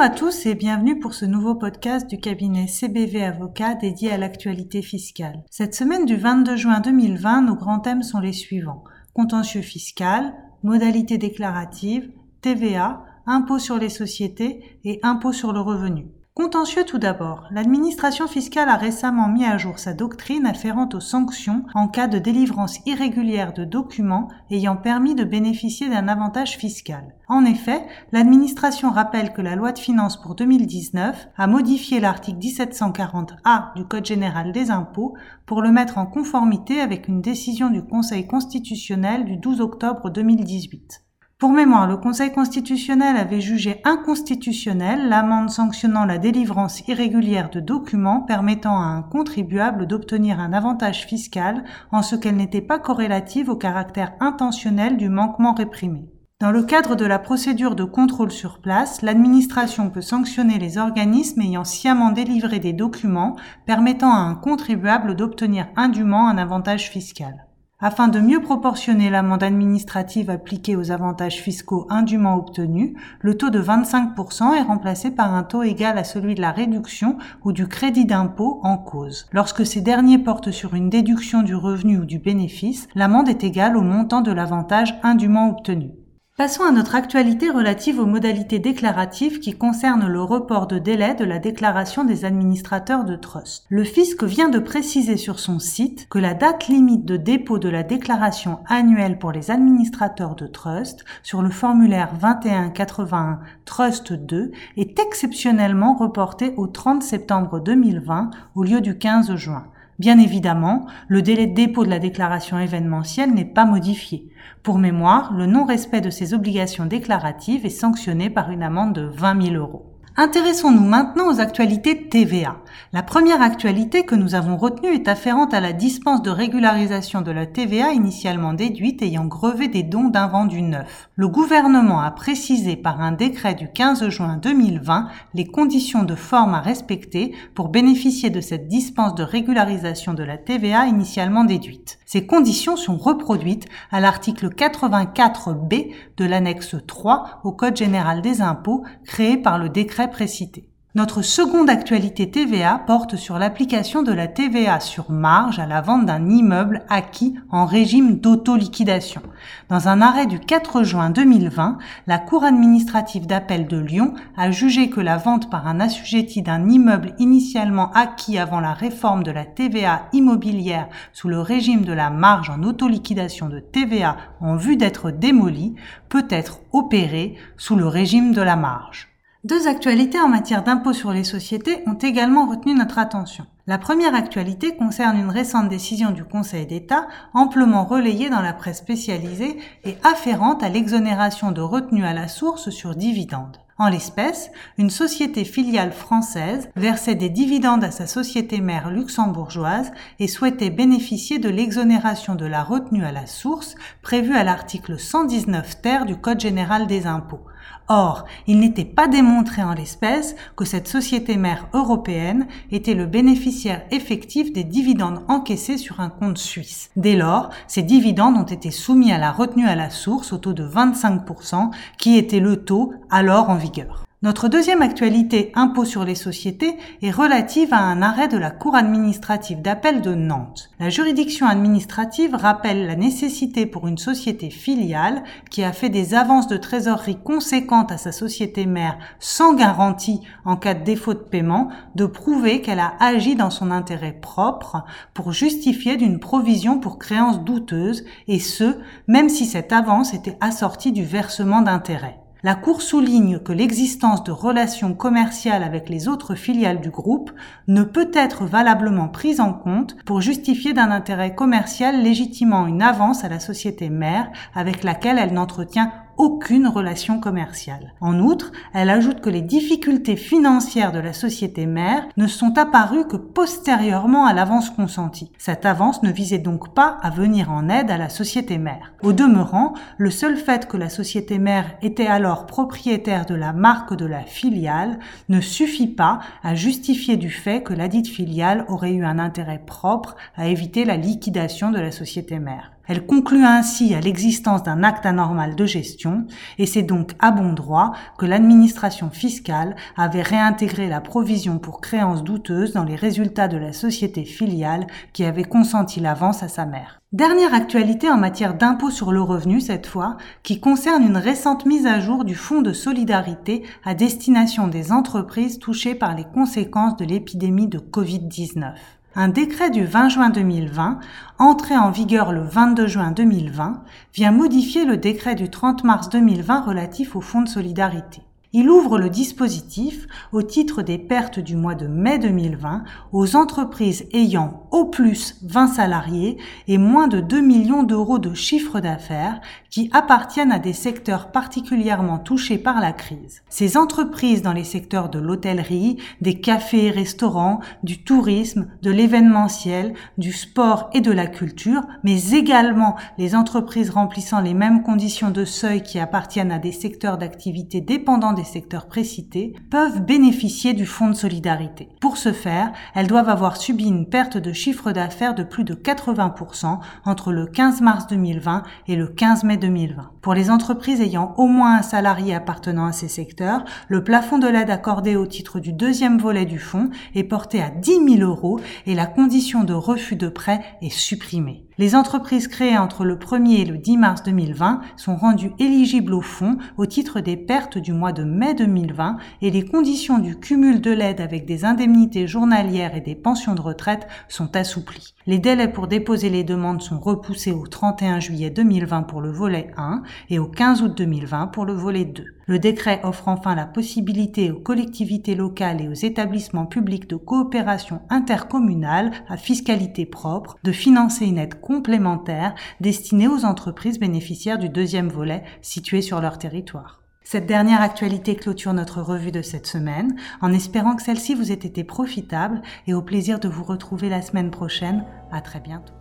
Bonjour à tous et bienvenue pour ce nouveau podcast du cabinet CBV Avocat dédié à l'actualité fiscale. Cette semaine du 22 juin 2020, nos grands thèmes sont les suivants. Contentieux fiscal, modalités déclaratives, TVA, impôt sur les sociétés et impôt sur le revenu. Contentieux tout d'abord. L'administration fiscale a récemment mis à jour sa doctrine afférente aux sanctions en cas de délivrance irrégulière de documents ayant permis de bénéficier d'un avantage fiscal. En effet, l'administration rappelle que la loi de finances pour 2019 a modifié l'article 1740A du Code général des impôts pour le mettre en conformité avec une décision du Conseil constitutionnel du 12 octobre 2018. Pour mémoire, le Conseil constitutionnel avait jugé inconstitutionnelle l'amende sanctionnant la délivrance irrégulière de documents permettant à un contribuable d'obtenir un avantage fiscal en ce qu'elle n'était pas corrélative au caractère intentionnel du manquement réprimé. Dans le cadre de la procédure de contrôle sur place, l'administration peut sanctionner les organismes ayant sciemment délivré des documents permettant à un contribuable d'obtenir indûment un avantage fiscal. Afin de mieux proportionner l'amende administrative appliquée aux avantages fiscaux indûment obtenus, le taux de 25% est remplacé par un taux égal à celui de la réduction ou du crédit d'impôt en cause. Lorsque ces derniers portent sur une déduction du revenu ou du bénéfice, l'amende est égale au montant de l'avantage indûment obtenu. Passons à notre actualité relative aux modalités déclaratives qui concernent le report de délai de la déclaration des administrateurs de trust. Le fisc vient de préciser sur son site que la date limite de dépôt de la déclaration annuelle pour les administrateurs de trust sur le formulaire 2181 Trust 2 est exceptionnellement reportée au 30 septembre 2020 au lieu du 15 juin. Bien évidemment, le délai de dépôt de la déclaration événementielle n'est pas modifié. Pour mémoire, le non-respect de ces obligations déclaratives est sanctionné par une amende de 20 000 euros. Intéressons-nous maintenant aux actualités TVA. La première actualité que nous avons retenue est afférente à la dispense de régularisation de la TVA initialement déduite ayant grevé des dons d'invendus neuf. Le gouvernement a précisé par un décret du 15 juin 2020 les conditions de forme à respecter pour bénéficier de cette dispense de régularisation de la TVA initialement déduite. Ces conditions sont reproduites à l'article 84b de l'annexe 3 au Code général des impôts créé par le décret Notre seconde actualité TVA porte sur l'application de la TVA sur marge à la vente d'un immeuble acquis en régime d'auto-liquidation. Dans un arrêt du 4 juin 2020, la Cour administrative d'appel de Lyon a jugé que la vente par un assujetti d'un immeuble initialement acquis avant la réforme de la TVA immobilière sous le régime de la marge en auto-liquidation de TVA en vue d'être démolie peut être opérée sous le régime de la marge. Deux actualités en matière d'impôt sur les sociétés ont également retenu notre attention. La première actualité concerne une récente décision du Conseil d'État amplement relayée dans la presse spécialisée et afférente à l'exonération de retenue à la source sur dividendes. En l'espèce, une société filiale française versait des dividendes à sa société mère luxembourgeoise et souhaitait bénéficier de l'exonération de la retenue à la source prévue à l'article 119 ter du Code général des impôts. Or, il n'était pas démontré en l'espèce que cette société mère européenne était le bénéficiaire effectif des dividendes encaissés sur un compte suisse. Dès lors, ces dividendes ont été soumis à la retenue à la source au taux de 25%, qui était le taux alors en vigueur. Notre deuxième actualité impôt sur les sociétés est relative à un arrêt de la Cour administrative d'appel de Nantes. La juridiction administrative rappelle la nécessité pour une société filiale qui a fait des avances de trésorerie conséquentes à sa société mère sans garantie en cas de défaut de paiement de prouver qu'elle a agi dans son intérêt propre pour justifier d'une provision pour créances douteuses et ce, même si cette avance était assortie du versement d'intérêts. La Cour souligne que l'existence de relations commerciales avec les autres filiales du groupe ne peut être valablement prise en compte pour justifier d'un intérêt commercial légitimant une avance à la société mère avec laquelle elle n'entretient aucune relation commerciale. En outre, elle ajoute que les difficultés financières de la société mère ne sont apparues que postérieurement à l'avance consentie. Cette avance ne visait donc pas à venir en aide à la société mère. Au demeurant, le seul fait que la société mère était alors propriétaire de la marque de la filiale ne suffit pas à justifier du fait que ladite filiale aurait eu un intérêt propre à éviter la liquidation de la société mère. Elle conclut ainsi à l'existence d'un acte anormal de gestion et c'est donc à bon droit que l'administration fiscale avait réintégré la provision pour créances douteuses dans les résultats de la société filiale qui avait consenti l'avance à sa mère. Dernière actualité en matière d'impôt sur le revenu cette fois, qui concerne une récente mise à jour du Fonds de solidarité à destination des entreprises touchées par les conséquences de l'épidémie de Covid-19. Un décret du 20 juin 2020, entré en vigueur le 22 juin 2020, vient modifier le décret du 30 mars 2020 relatif au Fonds de solidarité. Il ouvre le dispositif au titre des pertes du mois de mai 2020 aux entreprises ayant au plus 20 salariés et moins de 2 millions d'euros de chiffre d'affaires qui appartiennent à des secteurs particulièrement touchés par la crise. Ces entreprises dans les secteurs de l'hôtellerie, des cafés et restaurants, du tourisme, de l'événementiel, du sport et de la culture, mais également les entreprises remplissant les mêmes conditions de seuil qui appartiennent à des secteurs d'activité dépendants secteurs précités peuvent bénéficier du fonds de solidarité. Pour ce faire, elles doivent avoir subi une perte de chiffre d'affaires de plus de 80% entre le 15 mars 2020 et le 15 mai 2020. Pour les entreprises ayant au moins un salarié appartenant à ces secteurs, le plafond de l'aide accordée au titre du deuxième volet du fonds est porté à 10 000 euros et la condition de refus de prêt est supprimée. Les entreprises créées entre le 1er et le 10 mars 2020 sont rendues éligibles au fonds au titre des pertes du mois de mai 2020 et les conditions du cumul de l'aide avec des indemnités journalières et des pensions de retraite sont assouplies. Les délais pour déposer les demandes sont repoussés au 31 juillet 2020 pour le volet 1 et au 15 août 2020 pour le volet 2. Le décret offre enfin la possibilité aux collectivités locales et aux établissements publics de coopération intercommunale à fiscalité propre de financer une aide complémentaire destinée aux entreprises bénéficiaires du deuxième volet situé sur leur territoire. Cette dernière actualité clôture notre revue de cette semaine, en espérant que celle-ci vous ait été profitable et au plaisir de vous retrouver la semaine prochaine. À très bientôt.